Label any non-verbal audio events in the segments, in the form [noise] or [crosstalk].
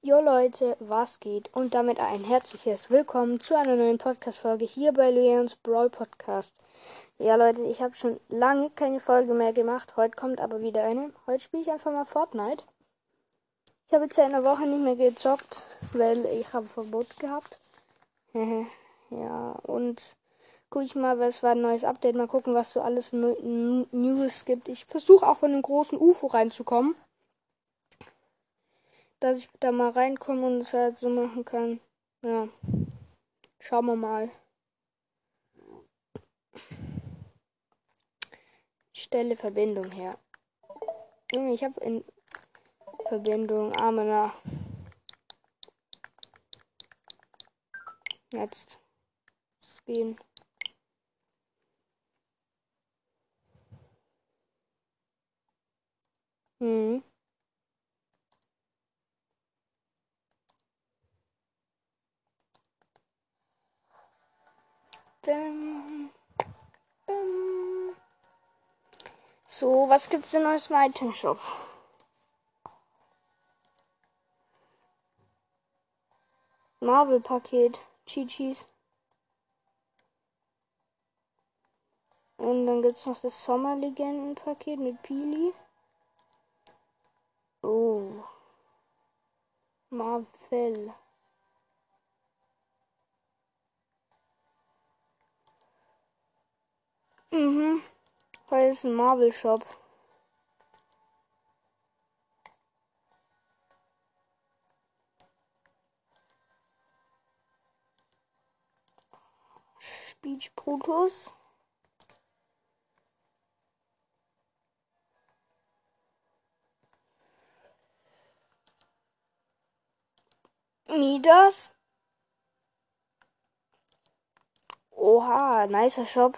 Jo Leute, was geht? Und damit ein herzliches Willkommen zu einer neuen Podcast-Folge hier bei Leons Brawl Podcast. Ja Leute, ich habe schon lange keine Folge mehr gemacht. Heute kommt aber wieder eine. Heute spiele ich einfach mal Fortnite. Ich habe jetzt in der Woche nicht mehr gezockt, weil ich habe Verbot gehabt. [laughs] ja, und gucke ich mal, was war ein neues Update. Mal gucken, was so alles News gibt. Ich versuche auch von dem großen UFO reinzukommen dass ich da mal reinkomme und es halt so machen kann. Ja. Schauen wir mal. Stelle Verbindung her. Junge, ich habe in Verbindung Arme nach. Jetzt. Es gehen. Hm. So, was gibt's denn neues im Item Shop? Marvel Paket, Chi-Chis. Und dann gibt's noch das Sommerlegenden Paket mit Pili. Oh. Marvel. Mhm. Weil es ein Marvel Shop. Speech Brutus. Midas. Oha, nicer Shop.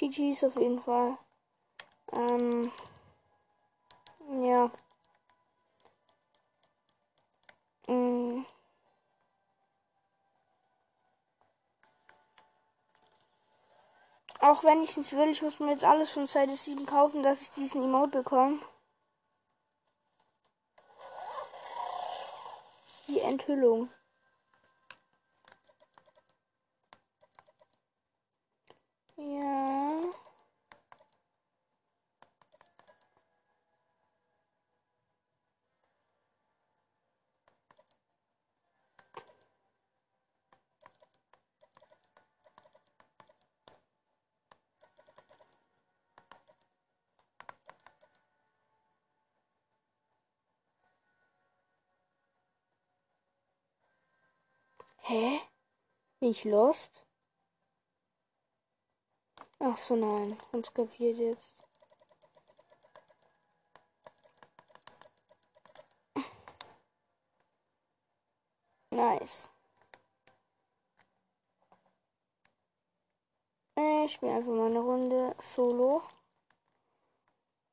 GG's auf jeden Fall. Ähm, ja. Mm. Auch wenn ich es will, ich muss mir jetzt alles von Seite 7 kaufen, dass ich diesen Emote bekomme. Die Enthüllung. Ja. Hä? Bin ich lost? Ach so, nein. Hab's kapiert jetzt. Nice. Ich spiele einfach mal eine Runde Solo.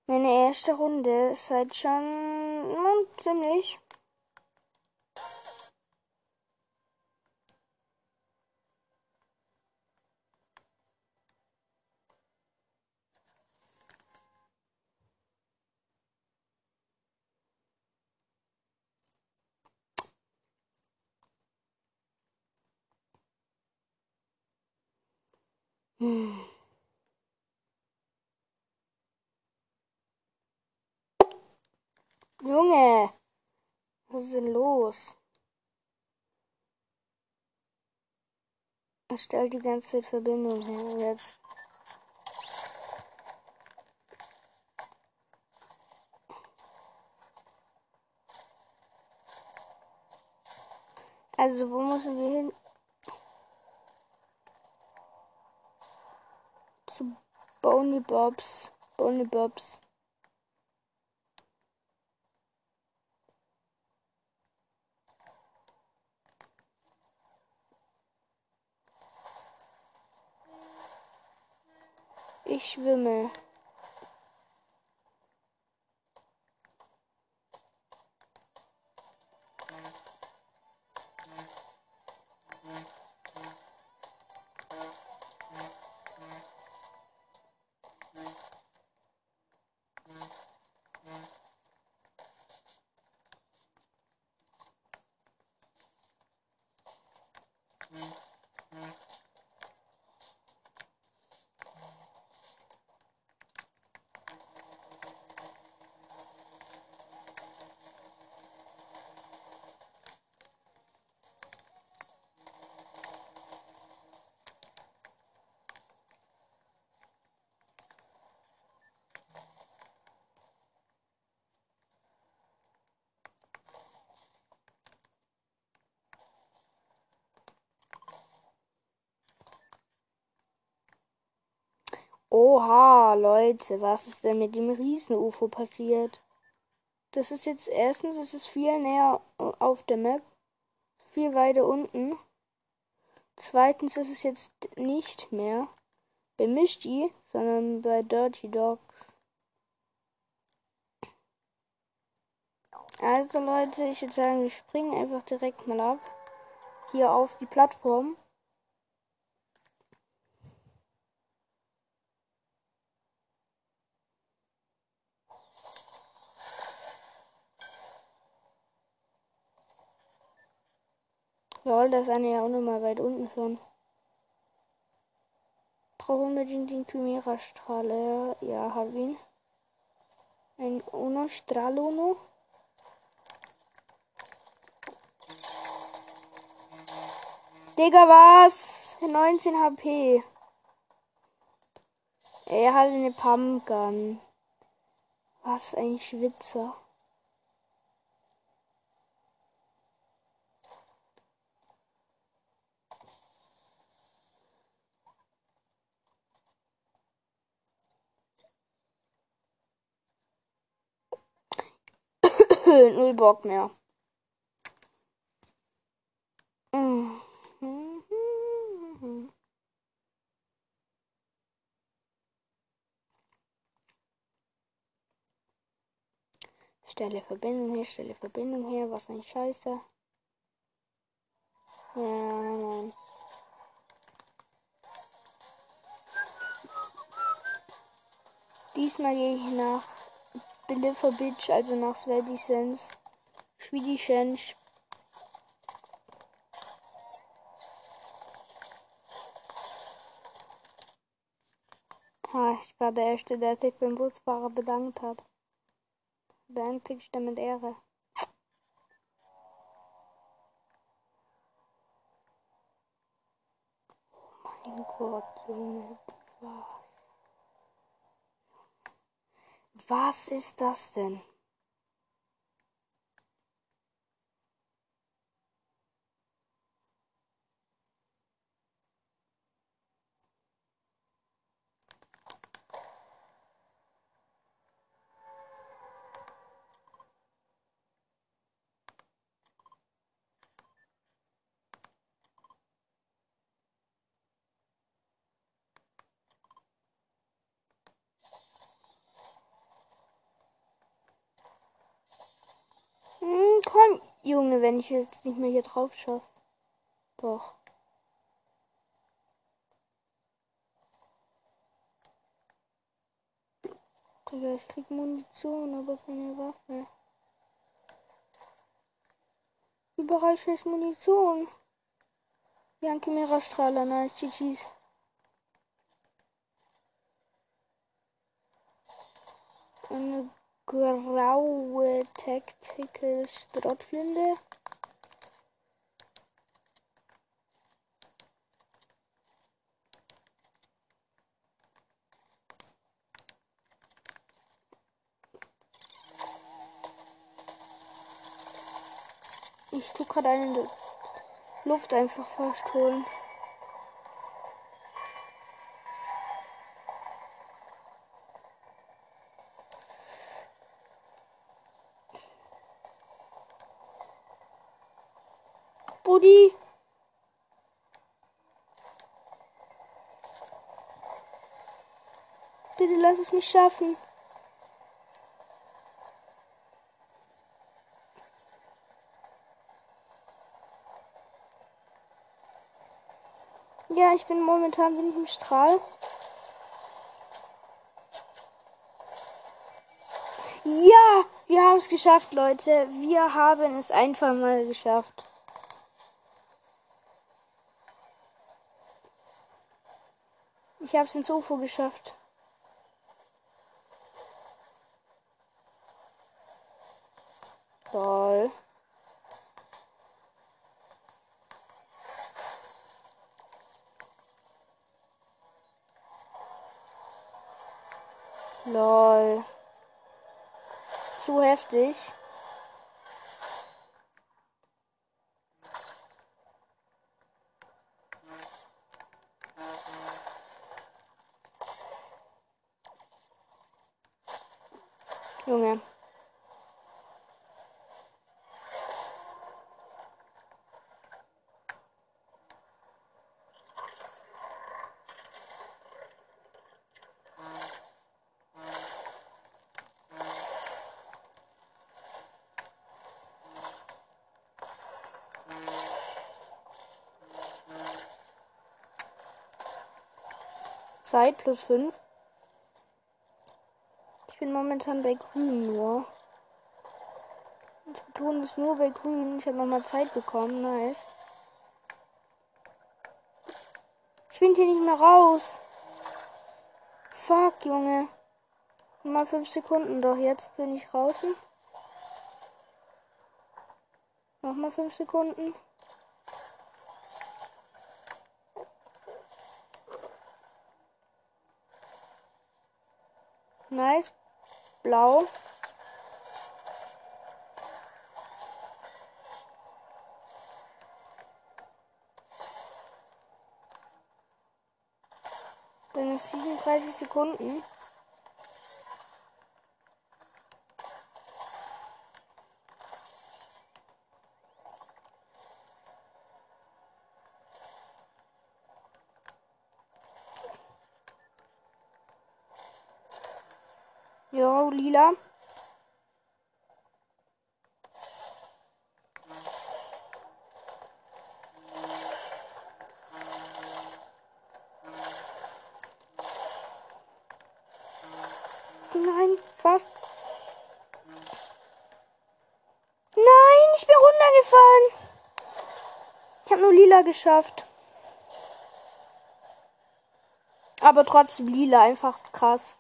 Meine erste Runde ist halt schon hm, ziemlich Junge, was ist denn los? Er stellt die ganze Zeit Verbindung her jetzt. Also, wo müssen wir hin? Zu Bony Bobs. Bony Bobs. Ich schwimme. Oha, Leute, was ist denn mit dem Riesen-UFO passiert? Das ist jetzt erstens, es ist viel näher auf der Map, viel weiter unten. Zweitens ist es jetzt nicht mehr bei Misty, sondern bei Dirty Dogs. Also Leute, ich würde sagen, wir springen einfach direkt mal ab. Hier auf die Plattform. Lol, das eine ja auch nochmal weit unten schon. Brauche unbedingt den Chimera-Strahler. Ja, hab ihn. Ein Uno Strahluno. Digga, was? 19 HP. Er hat eine Pumpgun. Was ein Schwitzer. Null Bock mehr. Stelle Verbindung her, stelle Verbindung her, was ein Scheiße. Ja, nein. Diesmal gehe ich nach Deliver Bitch, also nach Svedisens. Schwedischensch. Ah, ich war der Erste, der sich beim Busfahrer bedankt hat. Bedankt sich damit Ehre. Oh mein Gott, Junge, was? Was ist das denn? Hm, komm, Junge, wenn ich jetzt nicht mehr hier drauf schaffe. Doch. Digga, ich krieg Munition, aber keine Waffe. Überall scheiß Munition. Janke Mira-Strahler, nice, GG's. Eine graue Tactical Strottflinte. Ich tu gerade eine Luft einfach fast Wie? Bitte lass es mich schaffen. Ja, ich bin momentan mit dem Strahl. Ja, wir haben es geschafft, Leute. Wir haben es einfach mal geschafft. Ich habe es ins UFO geschafft. Toll. Lol. Zu heftig. Junge. Zeit plus 5. Ich bin momentan bei grün nur. Das Beton ist nur bei grün. Ich habe nochmal Zeit bekommen. Nice. Ich bin hier nicht mehr raus. Fuck, Junge. Mal 5 Sekunden doch. Jetzt bin ich draußen. Nochmal 5 Sekunden. Nice. Blau. Dann ist 37 Sekunden. Lila. Nein, fast. Nein, ich bin runtergefallen. Ich habe nur lila geschafft. Aber trotzdem lila, einfach krass.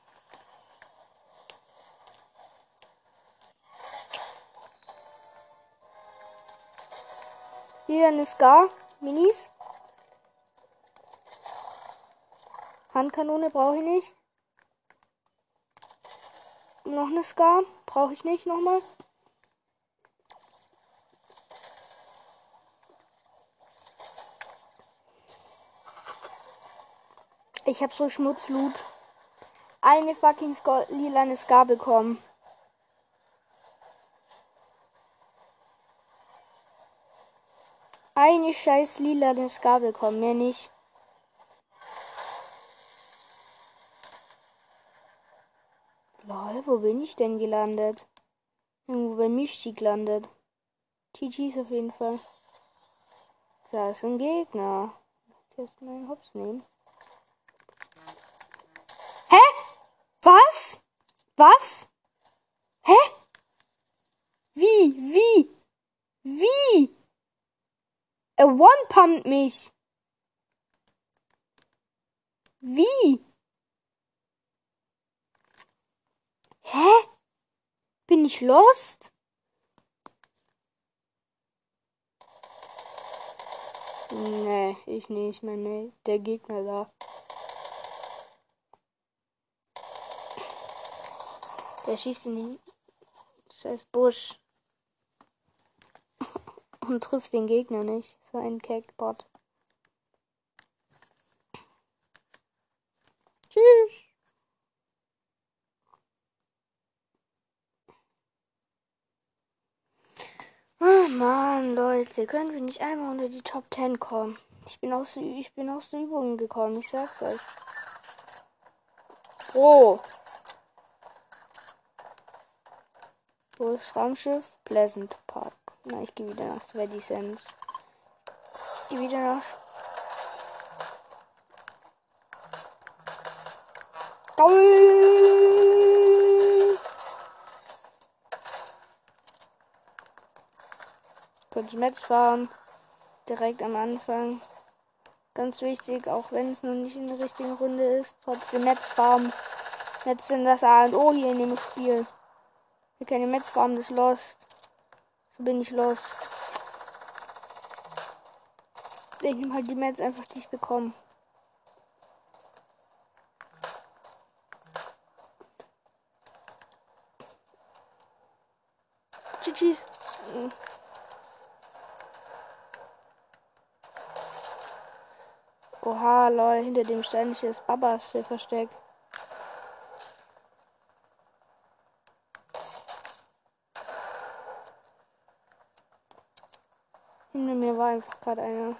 Hier eine Scar. Minis. Handkanone brauche ich nicht. Noch eine Scar. Brauche ich nicht nochmal. Ich habe so Schmutzlut. Eine fucking lila Scar bekommen. Eine scheiß lila Scar bekommen, mehr nicht. Lol, wo bin ich denn gelandet? Irgendwo bei Mischti gelandet. GG's auf jeden Fall. Da ist ein Gegner. Jetzt meinen Hops nehmen. Hä? Was? Was? Hä? Wie? Wie? Wie? Er one-pumpt mich. Wie? Hä? Bin ich lost? Nee, ich nicht, meine, der Gegner da. Der schießt in den scheiß Busch. Und trifft den Gegner nicht. So ein Keckbot. Tschüss. Oh Mann, Leute, können wir nicht einmal unter die Top 10 kommen? Ich bin aus, ich bin aus der Übung gekommen, ich sag's euch. Oh. Wo ist Raumschiff? Pleasant Park. Na, ich gehe wieder nach Sweaty Sands. Ich gehe wieder nach. Goal! Kurz Metz fahren. Direkt am Anfang. Ganz wichtig, auch wenn es noch nicht in der richtigen Runde ist, trotzdem Netzfarben. Netz sind das A und O hier in dem Spiel. Wir keine Netzfarben, des Lost. Bin ich lost. Ich nehme halt die Metz einfach, die ich bekomme. Tschüss. Oha, lol, hinter dem Stein ist Babas versteckt. Hinter mir war einfach gerade einer.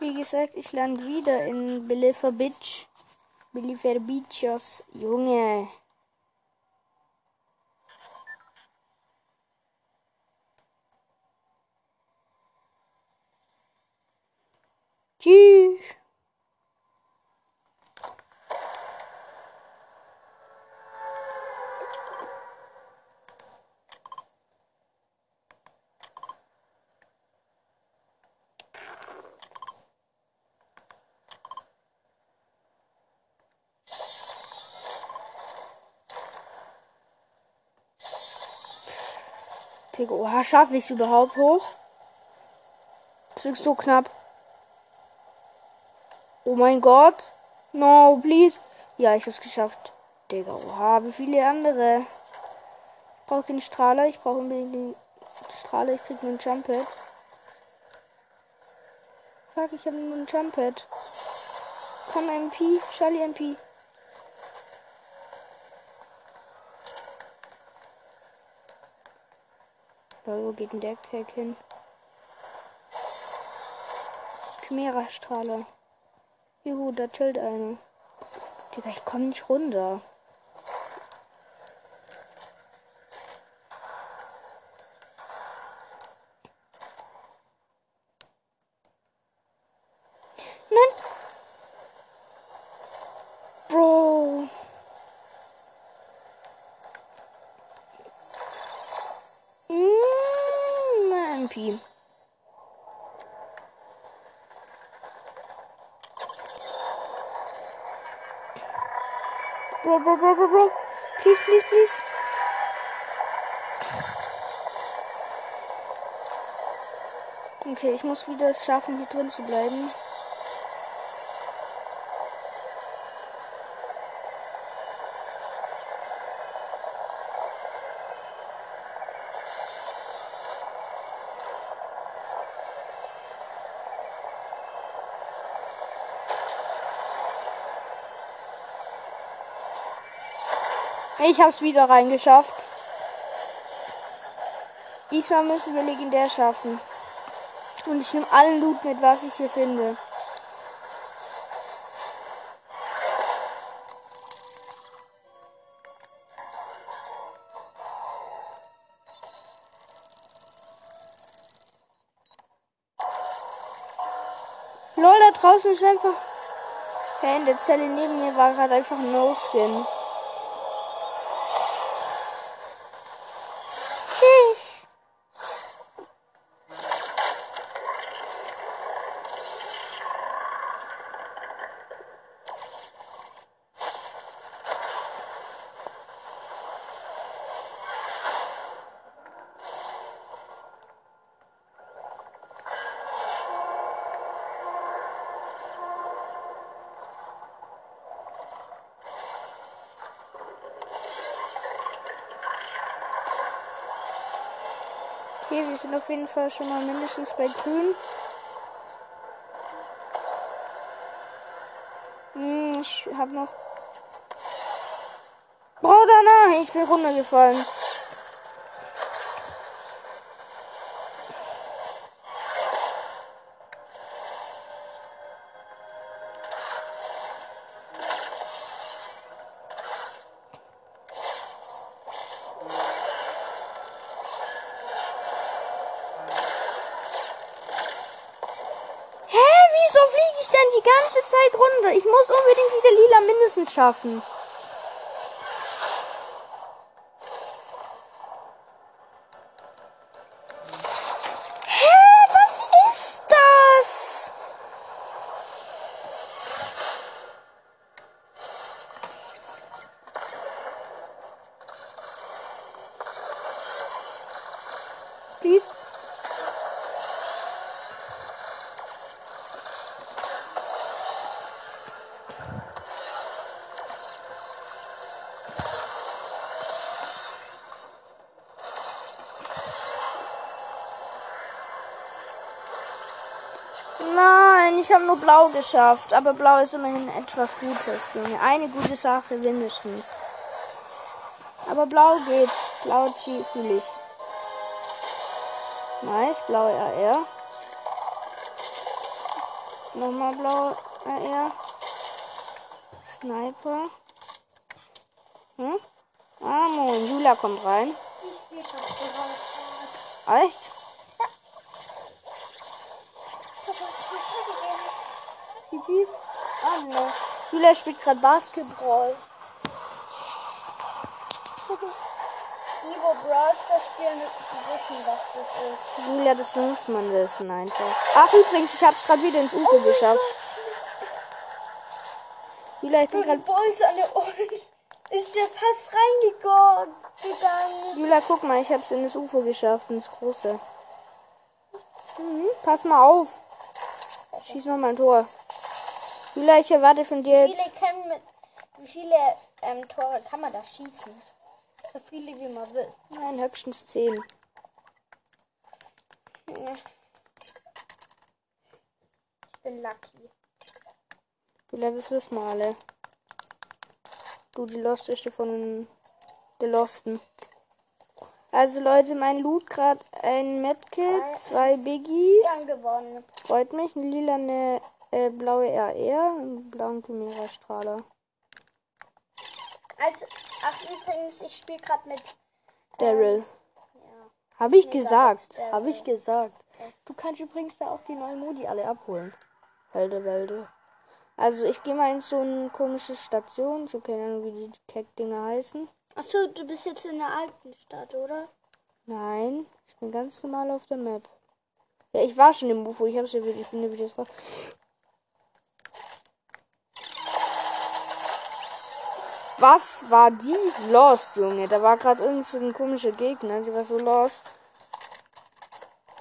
Wie gesagt, ich lande wieder in Belifer Beach. Belifer Beaches. Junge. Tschüss. Digga, oha, schaffe ich überhaupt hoch? Das ist so knapp. Oh mein Gott. No, please. Ja, ich hab's geschafft. Digga, oha, wie viele andere. Ich brauche den Strahler. Ich brauche unbedingt den Strahler. Ich krieg nur ein Jumpet. Fuck, ich habe nur ein Jumpet. Komm, MP. Charlie MP. Wo geht der Kerl hin? Chimera-Strahler. Juhu, da chillt einer. Digga, ich komm nicht runter. Nein! Bro! Mm, MP. Bro, bro, bro, bro, bro. Please, please, please. Okay, ich muss wieder es schaffen, hier drin zu bleiben. Ich hab's wieder reingeschafft. Diesmal müssen wir legendär schaffen. Und ich nehme allen Loot mit, was ich hier finde. Lol, da draußen ist einfach. Hey, in der Zelle neben mir war gerade einfach ein No-Skin. Okay, wir sind auf jeden Fall schon mal mindestens bei grün. Hm, ich hab noch. Bruder, nein, ich bin runtergefallen. ich denn die ganze Zeit runter? Ich muss unbedingt wieder mindestens schaffen. Hä, was ist das? Please. Nein, ich habe nur blau geschafft. Aber blau ist immerhin etwas Gutes, Junge. Eine gute Sache mindestens. Aber blau geht. Blau fühle ich. Nice, blaue AR. Nochmal blaue AR. Sniper. Hm? Ah, moin. Jula kommt rein. Echt? Ich habe uns die. GG's? Ah, ne. Jula spielt gerade Basketball. Nivo Bros. Das spielen, die wissen, was das ist. Julia, das muss man wissen einfach. Ach, übrigens, ich habe gerade wieder ins UFO geschafft. Julia, ich bin. Die gerade. Bolz an der Ohren ist der fast reingegangen. Julia, guck mal, ich habe es in das UFO geschafft, ins große. Mhm, pass mal auf. Schieß noch mal ein Tor. Julia, ich erwarte von dir Wie jetzt. viele, mit, wie viele ähm, Tore kann man da schießen? So viele wie man will. Nein, höchstens 10. Ja. Ich bin lucky. Julia, das wissen wir alle. Du, die Lost ist von der Losten. Also Leute, mein Loot gerade ein Medkit, zwei Biggies. Wir haben gewonnen. Freut mich. Eine lila, eine äh, blaue RR, einen blauen Chimera Strahler. Also, ach übrigens, ich spiele gerade mit. Daryl. Ja. Habe ich Nee, gesagt. Daryl. Habe ich gesagt. Du kannst übrigens da auch die neuen Modi alle abholen. Wälde, Wälde. Also ich gehe mal in so eine komische Station. Ich habe keine Ahnung, wie die Keck-Dinger heißen. Achso, du bist jetzt in der alten Stadt, oder? Nein, ich bin ganz normal auf der Map. Ja, ich war schon im UFO. Ich hab's. Ich bin wieder drauf. Was war die Lost, Junge? Da war gerade irgend so ein komischer Gegner. Die war so lost.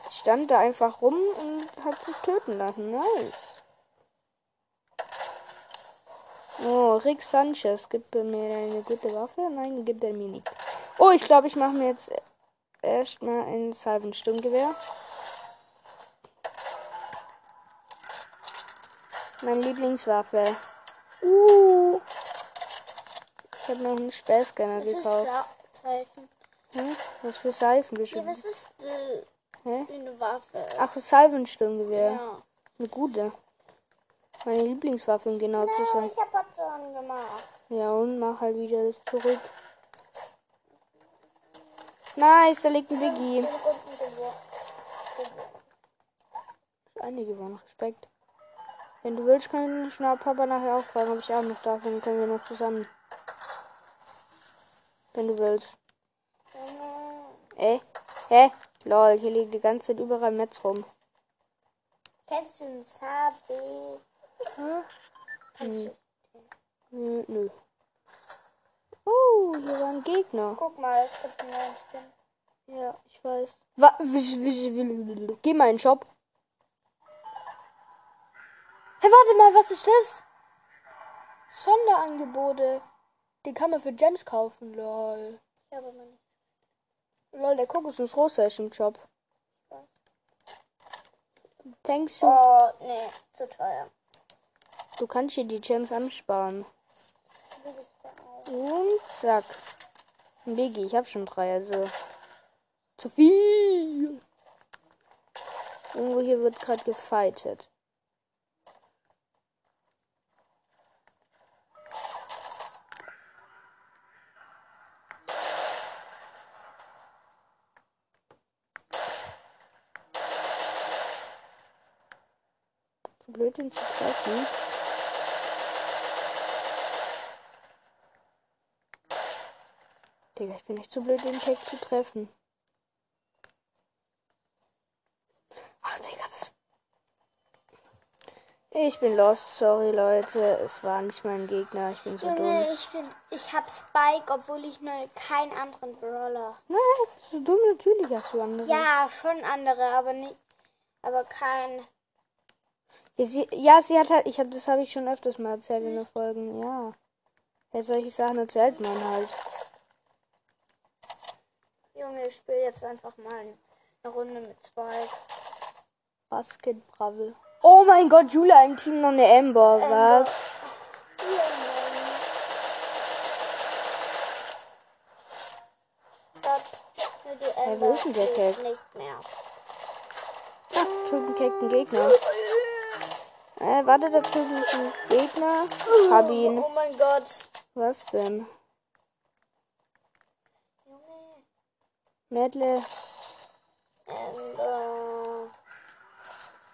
Stand da einfach rum und hat sich töten lassen. Nice. Oh, Rick Sanchez gibt mir eine gute Waffe? Nein, gibt er mir nicht. Oh, ich glaube, ich mache mir jetzt erstmal ein Salvensturmgewehr. Meine Lieblingswaffe. Uh. Ich habe noch einen Das ist gekauft. Seifen. Hm? Was für Seifen Ja, bestimmt. was ist äh, Hä? eine Waffe? Ach, Salvensturmgewehr. ja. Eine gute. Meine Lieblingswaffe, um genau zu Ja, sein. ich hab Patron gemacht. Ja, und mach halt wieder das zurück. Nice, da liegt ein Biggie. Ist eine gewonnen. Respekt. Wenn du willst, kann ich mal Papa nachher auch fragen, ob ich auch noch darf. Dann können wir noch zusammen. Wenn du willst. Äh? Hä? Lol, hier liegt die ganze Zeit überall Metz rum. Kennst du ein Sabe? Hm? Kannst du? Nö, nö. Oh, hier war ein Gegner. Guck mal, es gibt einen neuen Skin. Ja, ich weiß. Wa wisch, wisch, wisch, Geh mal in den Shop. Hey, warte mal, was ist das? Sonderangebote. Den kann man für Gems kaufen, lol. Ich habe aber nicht. Lol, der rosa ist im Shop. Denkst du, Oh, nee, zu teuer. du kannst hier die Gems ansparen? Und zack. Biggie, ich hab schon drei, also. Zu viel. Irgendwo hier wird gerade gefightet. Blöd, ihn zu treffen. Digga, ich bin nicht zu blöd, den Keck zu treffen. Ach, Digga, das. Ich bin lost, sorry Leute. Es war nicht mein Gegner, ich bin so dumm. Junge, ich finde, ich hab Spike, obwohl ich nur keinen anderen Brawler. Nein, bist du dumm? Natürlich hast du andere. Ja, schon andere, aber nicht, aber kein. Ja, sie, ja, sie hat halt, ich hab, das habe ich schon öfters mal erzählt in den Folgen, ja. Ja, solche Sachen erzählt man halt. Junge, ich spiele jetzt einfach mal eine Runde mit Spike. Basket Bravel. Oh mein Gott, Julia im Team noch eine Amber, was? Hey, wo ist denn der Cake? Nicht mehr. Ah, kickt ein Gegner. Äh, warte, da drüben ist ein Gegner. Hab ihn. Oh mein Gott. Was denn? Junge. Medle. Amber.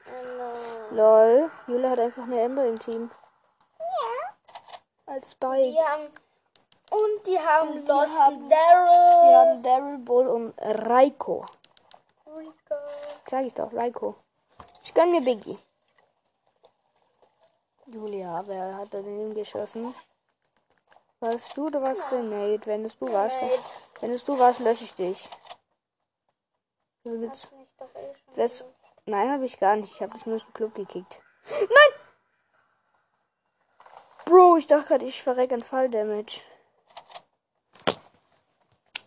Amber. Lol. Julia hat einfach eine Amber im Team. Ja. Als Spike. Die haben. Und die haben Und die Lost haben- Daryl. Wir haben Daryl Bull und Raiko. Rico. Sag ich doch, Raiko. Ich gönn mir Biggie. Julia, wer hat da daneben geschossen? Warst du oder warst du Nate? Wenn es du warst, Nate. wenn es du warst, lösche ich dich. Eh schon das, nein, habe ich gar nicht. Ich habe dich nur aus dem Club gekickt. Nein! Bro, ich dachte gerade, ich verreck an Falldamage.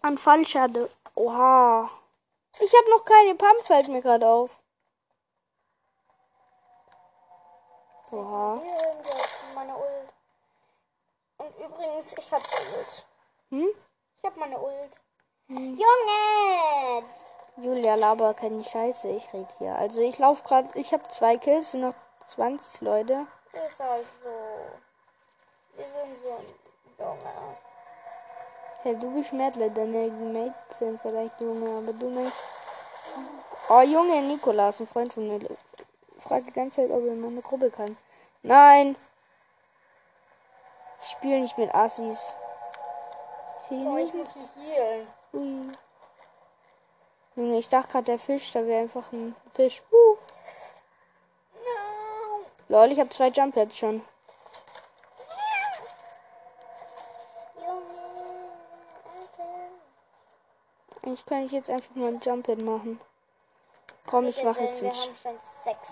An Fallschade. Oha. Ich habe noch keine Pump, fällt mir gerade auf. Oha. Meine Ult. Und übrigens, ich hab Ult. Hm? Ich hab meine Ult. Junge! Julia, laber keine Scheiße, ich red hier. Also ich laufe gerade, ich habe zwei Kills, sind noch 20 Leute. Ist halt so. Wir sind so ein Junge. Hey, du bist Mädle, deine Mates sind vielleicht Junge, aber du nicht. Oh, Junge, Nikolas, ein Freund von mir, fragt die ganze Zeit, ob er in meine Gruppe kann. Nein! Ich spiele nicht mit Assis. Oh, nicht ich muss mich healen. Ui. Junge, ich dachte gerade, der Fisch, da wäre einfach ein Fisch. Uh. No. Lol, ich habe zwei Jump Pads schon. Eigentlich kann ich jetzt einfach mal ein Jump Pad machen. Komm, ich mache jetzt Wir ein haben schon sechs. Sechs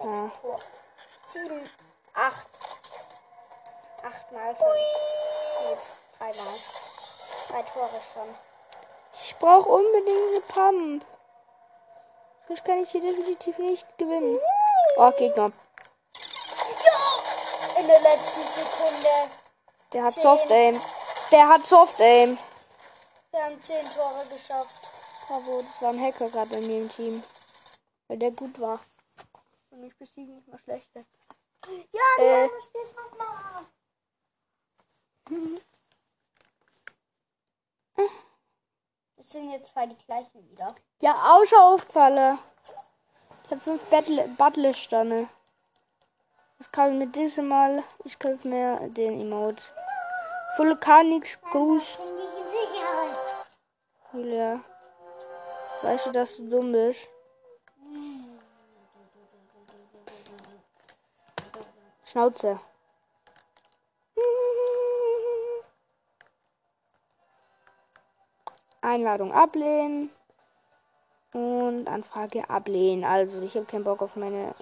Ja. Tore. Sieben, acht. Achtmal schon. Jetzt dreimal. Drei Tore schon. Ich brauche unbedingt eine Pump. Sonst kann ich hier definitiv nicht gewinnen. Oh, Gegner. In der letzten Sekunde. Der hat. Soft Aim. Der hat Soft Aim. Wir haben zehn Tore geschafft. Bravo, das war ein Hacker gerade bei mir im Team. Weil der gut war. Und mich besiegen nicht mal schlechter. Ja, Äh. ja, spielt nochmal. Das [laughs] sind jetzt zwei die gleichen wieder. Ja, auch schon aufgefallen. Ich habe fünf Battle Battle-Sterne. Das kann ich mit diesem Mal. Ich kaufe mir den Emote. Vulkanix Gruß. Ich. Julia. Weißt du, dass du dumm bist? Schnauze. Einladung ablehnen. Und Anfrage ablehnen. Also, ich habe keinen Bock auf meine.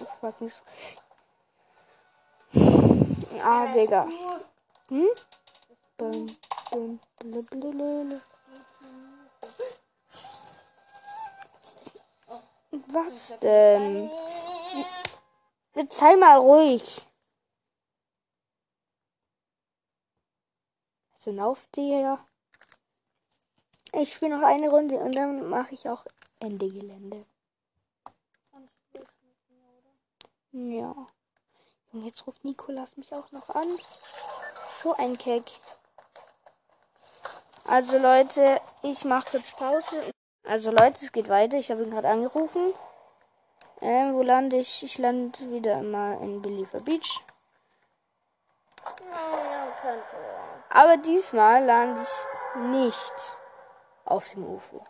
Ah, Digga. Hm? Bum, bum, blablabla. Was denn? Jetzt sei mal ruhig. Also auf dir. Ich spiele noch eine Runde und dann mache ich auch Ende Gelände. Ja. Und jetzt ruft Nikolas mich auch noch an. So ein Keck. Also Leute, ich mache kurz Pause. Also Leute, es geht weiter. Ich habe ihn gerade angerufen. Ähm, wo lande ich? Ich lande wieder mal in Believer Beach. Aber diesmal lande ich nicht auf dem UFO.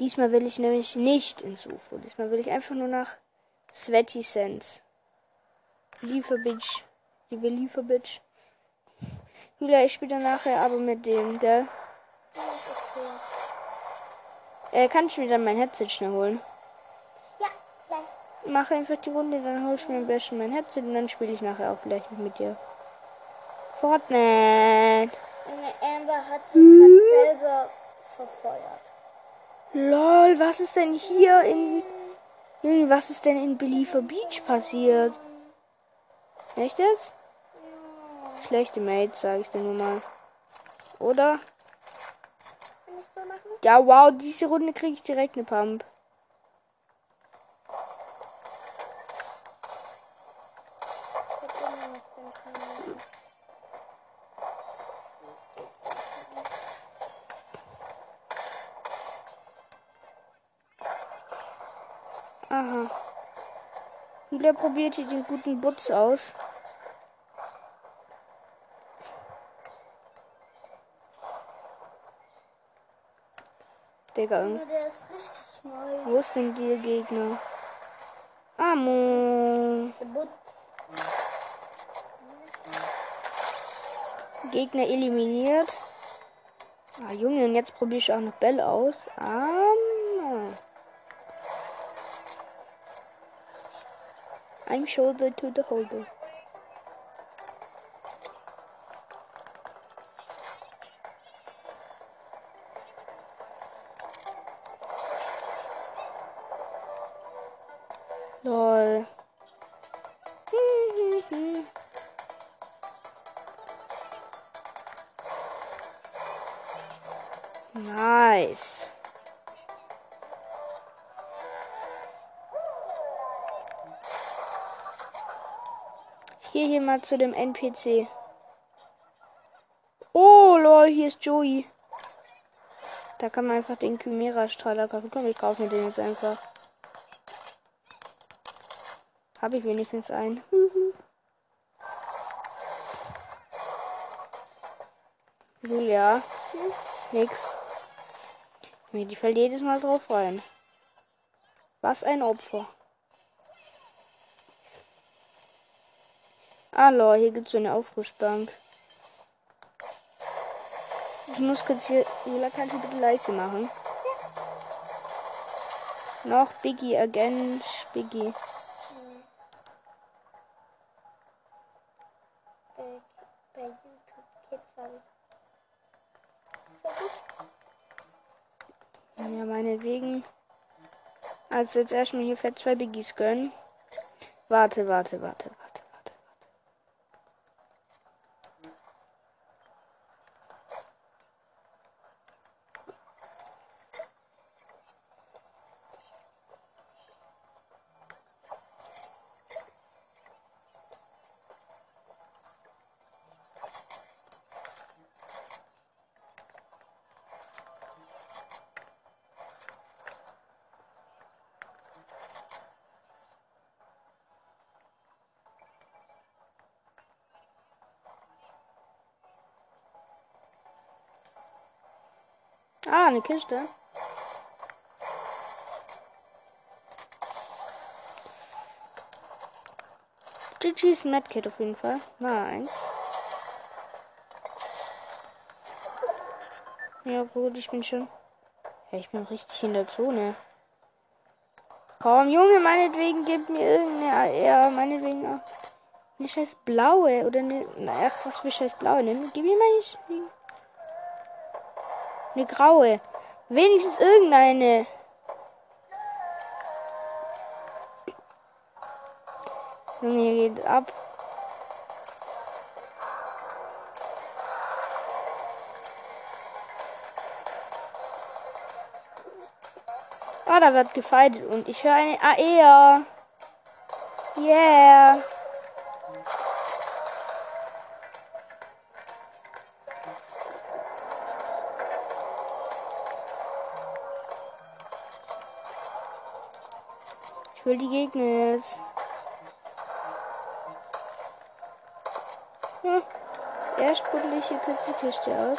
Diesmal will ich nämlich nicht ins UFO. Diesmal will ich einfach nur nach Sweaty Sense. Believer Beach. Die Believer Beach. Julia, ich spiele nachher aber mit dem, gell? Äh, kann ich mir dann mein Headset schnell holen? Ja, gleich. Mach einfach die Runde, dann hol ich mir am besten mein Headset und dann spiele ich nachher auch vielleicht noch mit dir. Fortnite. Eine Amber hat sich gerade selber verfeuert. Lol, was ist denn hier in. Junge, was ist denn in Believer Beach passiert? Echt jetzt? Schlechte Mates, sage ich dir nur mal. Oder? Kann ich so machen? Ja, wow, diese Runde kriege ich direkt eine Pump. Aha. Julia probiert hier den guten Butz aus. Digga, Nur der ist richtig neu. wo ist denn der Gegner? Amo. Gegner eliminiert. Ah, Junge, und jetzt probiere ich auch noch Bell aus. Ah. I'm shoulder to the holder. Mal zu dem NPC. Oh, lol, hier ist Joey. Da kann man einfach den Chimera-Strahler kaufen. Komm, ich kaufe mir den jetzt einfach. Habe ich wenigstens einen. [laughs] Julia. Nix. Nee, die fällt jedes Mal drauf rein. Was ein Opfer. Ah, lol, hier gibt's so eine Aufrüstbank. Ich muss kurz hier. Jula, kannst du bitte leise machen? Noch Biggie Agent. Biggie. Ja, meinetwegen. Also jetzt erstmal hier fett zwei Biggies gönnen. Warte, warte, warte, warte, Kiste. GG's Medkit auf jeden Fall. Nice. Ja, gut, ich bin schon. Ja, ich bin richtig in der Zone. Komm, Junge, meinetwegen gib mir irgendeine. Ja, meinetwegen. Eine scheiß blaue. Oder eine. Na, ach, was für scheiß blaue. Ne? Gib mir mal eine graue. Wenigstens irgendeine. Junge, hier geht ab. Ah, da wird gefeitet und ich höre eine AEA. Yeah. Will die Gegner jetzt. Hm. Erst buddel ich hier kurz die Kiste aus.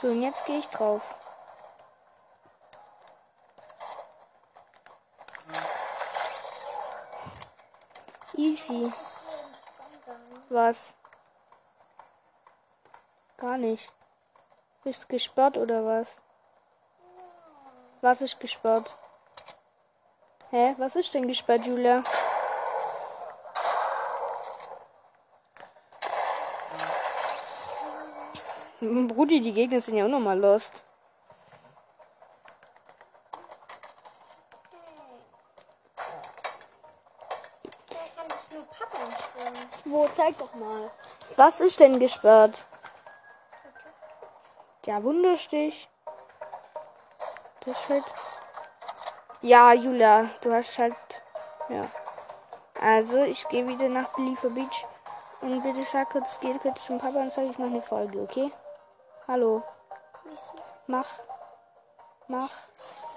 So, und jetzt gehe ich drauf. Easy. Was? Gar nicht. Bist gesperrt oder was? Was ist gesperrt? Hä? Was ist denn gesperrt, Julia? Brudi, die Gegner sind ja auch nochmal lost. Wo? Zeig doch mal. Was ist denn gesperrt? Der Wunderstich. Das ist halt. Ja, Julia, du hast halt. Ja. Also, ich gehe wieder nach Believer Beach. Und bitte sag kurz, geh kurz zum Papa und sag, ich mache eine Folge, okay? Hallo. Mach. Mach.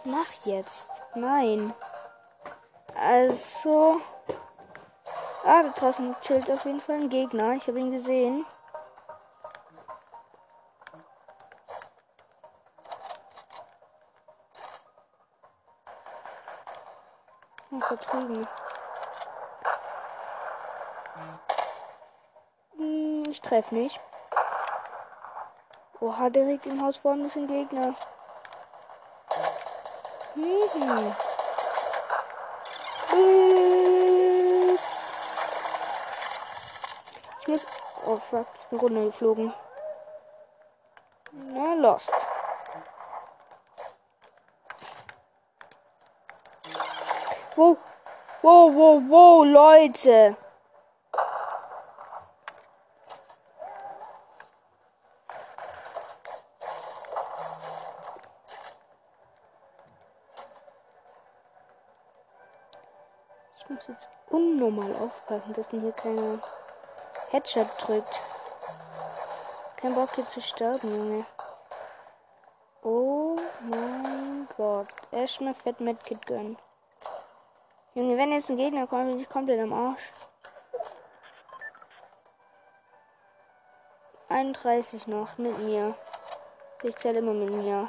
Mach jetzt. Nein. Also. Ah, da draußen chillt auf jeden Fall ein Gegner. Ich habe ihn gesehen. Ach, da drüben. Ich treffe nicht. Oha, direkt im Haus vorne ist ein Gegner. Mhm. Ich muss. Oh fuck, ich bin runtergeflogen. Na, lost. Wow. Wow, wow, wow, Leute. Ich muss jetzt unnormal aufpassen, dass mir hier keiner Headshot drückt. Kein Bock hier zu sterben, Junge. Oh mein Gott. Erstmal Fett Medkit gönnen. Junge, wenn jetzt ein Gegner kommt, bin ich komplett am Arsch. 31 noch mit mir. Ich zähle immer mit mir.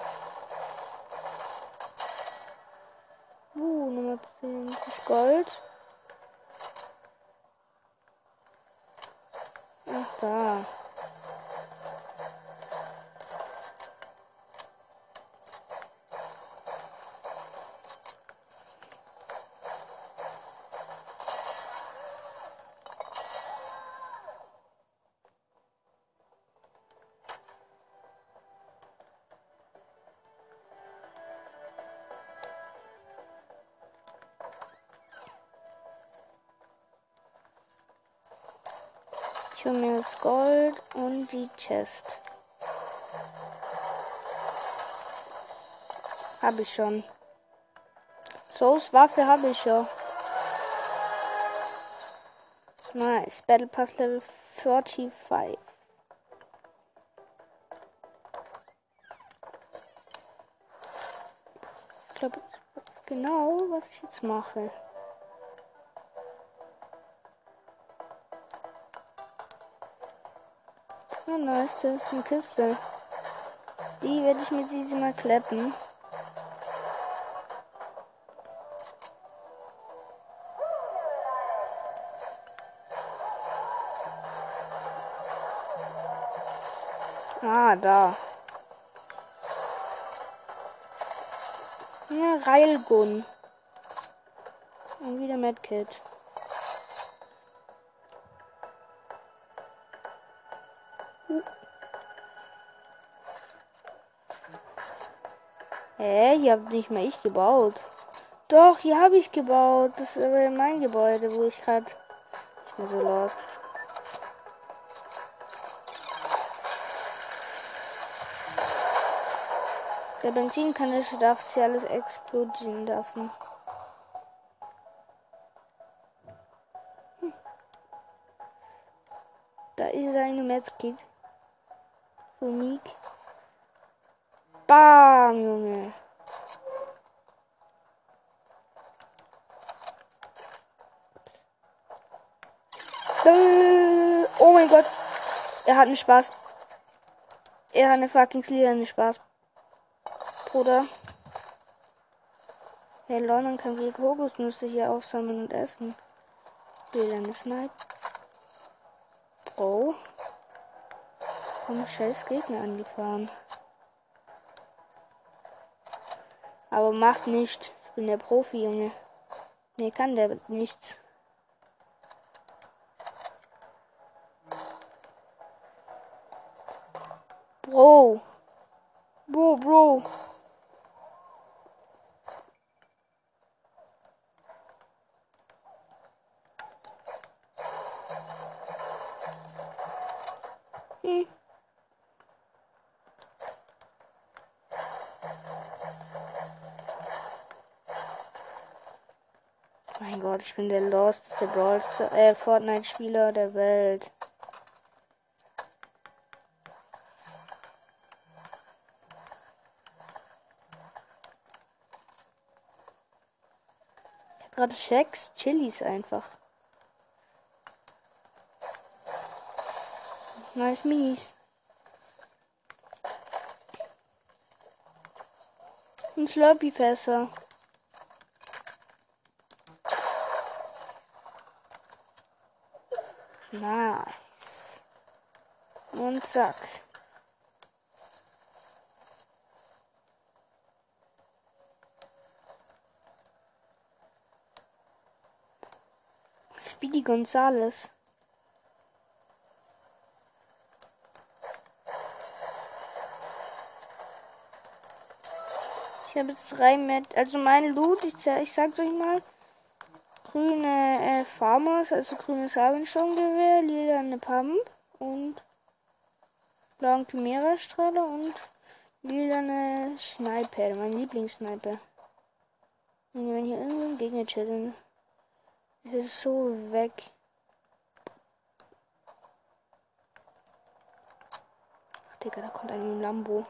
Habe ich schon. Souls Waffe habe ich schon. Nice. Battle Pass Level 45. Ich glaube, genau, was ich jetzt mache. Oh nice, das ist eine Kiste. Die werde ich mit diesem mal kleppen. Ah, da. Ja, Railgun. Und wieder Medkit. Hä, hier habe nicht mehr ich gebaut. Doch, hier habe ich gebaut. Das ist aber mein Gebäude, wo ich gerade nicht mehr so lost. Der Benzinkanister darf sich alles explodieren dürfen. Hm. Da ist eine Medkit. Für Nick. Bam, Junge. Äh, oh mein Gott. Er hat einen Spaß. Er hat eine fucking Slider, einen Spaß. Bruder. Hey, London kann wie Kokos müsste hier aufsammeln und essen. Will eine Snipe. Bro. Komm, scheiß Gegner angefahren. Aber macht nicht. Ich bin der Profi, Junge. Mir kann der nichts. Bro. Bro, Bro. Bin der losteste Brawl äh, Fortnite-Spieler der Welt. gerade Shacks, Chilis einfach. Nice mies. Ein Slurpee-Fässer. Nice. Und zack. Speedy Gonzales. Ich habe jetzt drei mit, also mein Loot, ich, ich sag's euch mal, grüne äh, Farmers, also grünes Sabensturmgewehr, lila eine Pump und blauen Chimera-Strahler und lila eine Sniper, mein Lieblingssniper. Wenn hier irgendwo ein Gegner chillen. Es ist so weg. Ach, Digga, da kommt ein Lambo.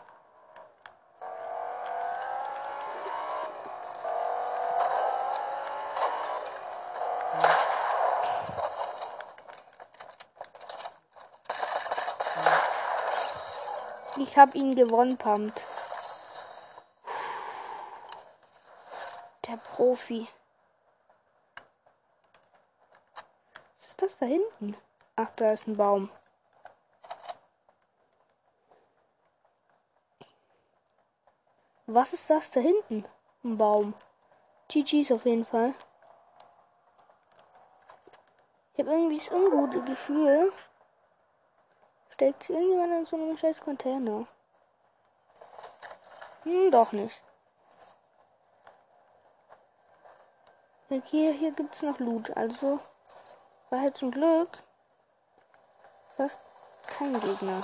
Ich hab ihn gewonnen, pumpt. Der Profi. ist das da hinten? Ach, da ist ein Baum. Was ist das da hinten? Ein Baum. GG's auf jeden Fall. Ich habe irgendwie das ungute Gefühl. Steckt irgendjemand in so einem scheiß Container? Hm, doch nicht. Hier, hier gibt's noch Loot, also war halt zum Glück fast kein Gegner.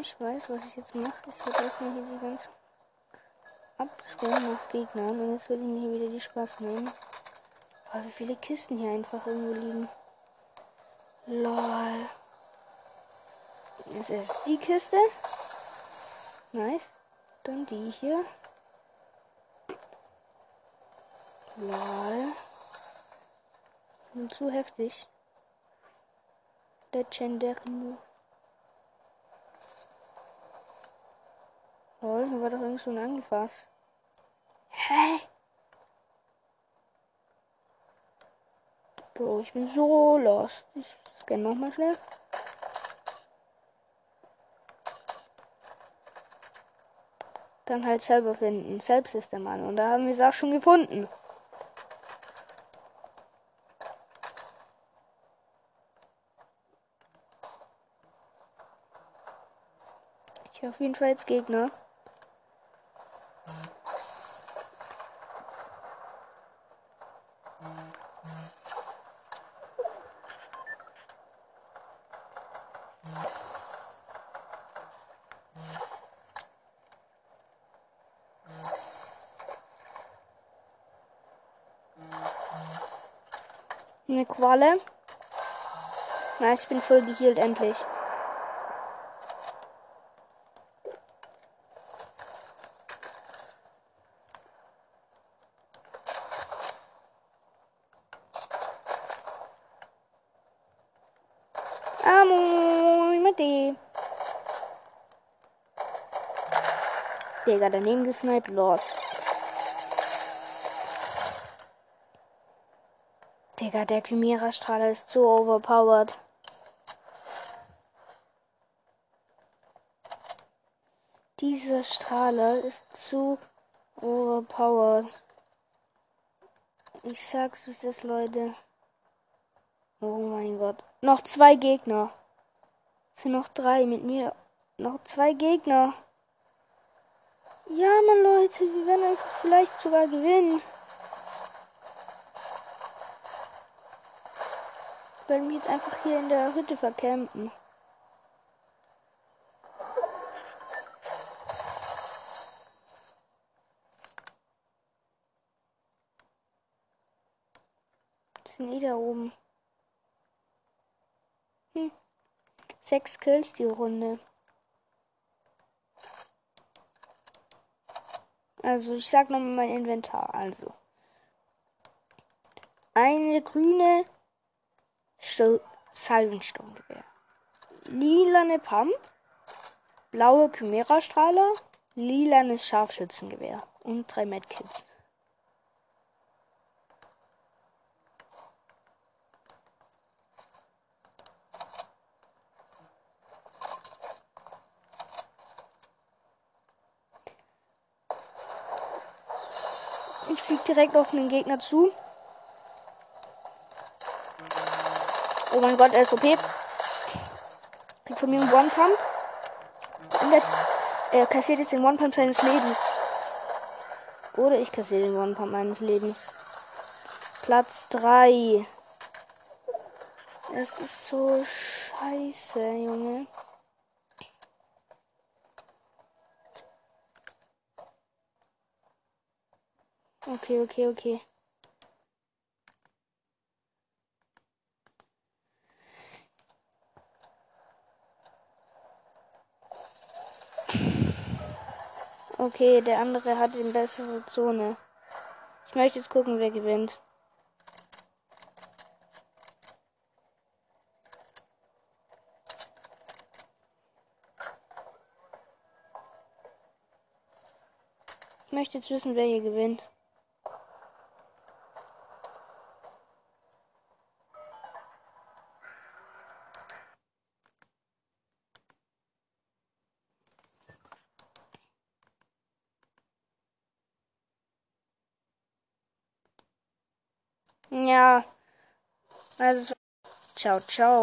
Ich weiß, was ich jetzt mache. Ich werde erstmal hier die ganze abscannen nach Gegnern und jetzt will ich mir wieder die Spaß nehmen. Oh, wie viele Kisten hier einfach irgendwo liegen. Lol. Jetzt ist die Kiste. Nice. Dann die hier. Lol. Und zu heftig. Legendary Move. Lol, hier war doch irgend so ein Angelfass. Hä? Bro, ich bin so lost. Ich scanne nochmal schnell. Dann halt selber finden. Selbst ist der Mann. Und da haben wir es auch schon gefunden. Ich auf jeden Fall jetzt Gegner. Walle. Na, ich bin voll geheilt endlich. Ah, Digga, daneben gesniped, lost. Digga, der Chimera-Strahler ist so overpowered. Dieser Strahler ist zu overpowered. Ich sag's, was ist, Leute. Oh mein Gott. Noch zwei Gegner. Es sind noch drei mit mir. Noch zwei Gegner. Ja, Mann, Leute, wir werden einfach vielleicht sogar gewinnen. Ich werde mich jetzt einfach hier in der Hütte vercampen. Die sind eh da oben. Hm. Sechs Kills die Runde. Also, ich sag nochmal mein Inventar. Also. Eine grüne Salvensturmgewehr. Lilane Pump. Blaue Chimera-Strahler. Lilanes Scharfschützengewehr. Und drei Medkits. Ich fliege direkt auf den Gegner zu. Oh mein Gott, er ist OP. Kriegt von mir einen One-Pump. Er kassiert jetzt den One-Pump seines Lebens. Oder ich kassiere den One-Pump meines Lebens. Platz 3. Es ist so scheiße, Junge. Okay, okay, okay. Okay, der andere hat eine bessere Zone. Ich möchte jetzt gucken, wer gewinnt. Ich möchte jetzt wissen, wer hier gewinnt. Ja. Also, ciao, ciao.